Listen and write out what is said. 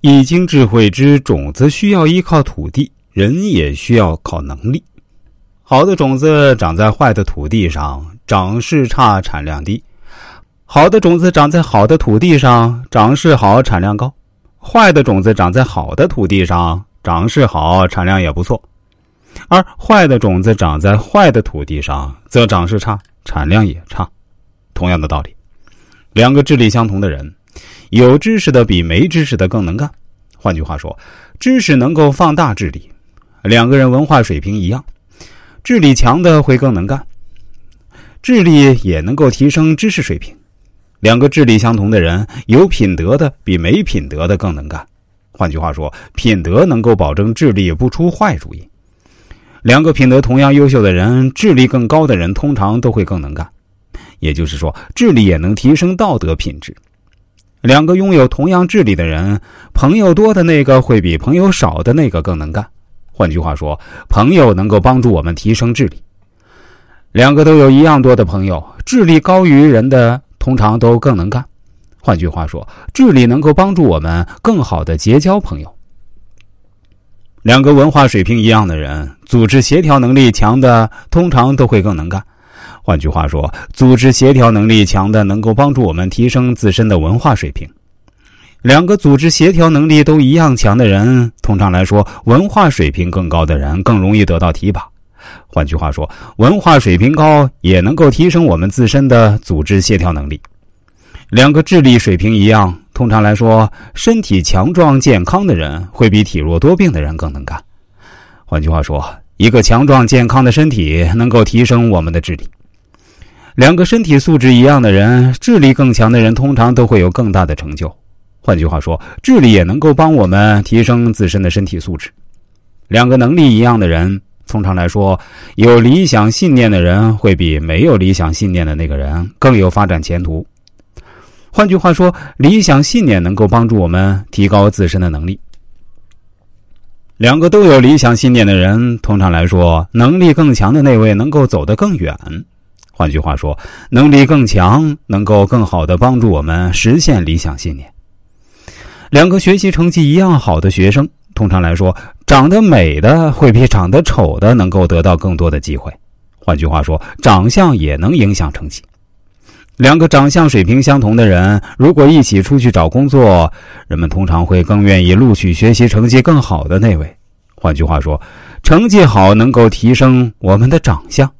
易经智慧之种子需要依靠土地，人也需要靠能力。好的种子长在坏的土地上，长势差，产量低；好的种子长在好的土地上，长势好，产量高；坏的种子长在好的土地上，长势好，产量也不错；而坏的种子长在坏的土地上，则长势差，产量也差。同样的道理，两个智力相同的人。有知识的比没知识的更能干，换句话说，知识能够放大智力。两个人文化水平一样，智力强的会更能干，智力也能够提升知识水平。两个智力相同的人，有品德的比没品德的更能干。换句话说，品德能够保证智力不出坏主意。两个品德同样优秀的人，智力更高的人通常都会更能干。也就是说，智力也能提升道德品质。两个拥有同样智力的人，朋友多的那个会比朋友少的那个更能干。换句话说，朋友能够帮助我们提升智力。两个都有一样多的朋友，智力高于人的通常都更能干。换句话说，智力能够帮助我们更好的结交朋友。两个文化水平一样的人，组织协调能力强的通常都会更能干。换句话说，组织协调能力强的能够帮助我们提升自身的文化水平。两个组织协调能力都一样强的人，通常来说，文化水平更高的人更容易得到提拔。换句话说，文化水平高也能够提升我们自身的组织协调能力。两个智力水平一样，通常来说，身体强壮健康的人会比体弱多病的人更能干。换句话说，一个强壮健康的身体能够提升我们的智力。两个身体素质一样的人，智力更强的人通常都会有更大的成就。换句话说，智力也能够帮我们提升自身的身体素质。两个能力一样的人，通常来说，有理想信念的人会比没有理想信念的那个人更有发展前途。换句话说，理想信念能够帮助我们提高自身的能力。两个都有理想信念的人，通常来说，能力更强的那位能够走得更远。换句话说，能力更强，能够更好的帮助我们实现理想信念。两个学习成绩一样好的学生，通常来说，长得美的会比长得丑的能够得到更多的机会。换句话说，长相也能影响成绩。两个长相水平相同的人，如果一起出去找工作，人们通常会更愿意录取学习成绩更好的那位。换句话说，成绩好能够提升我们的长相。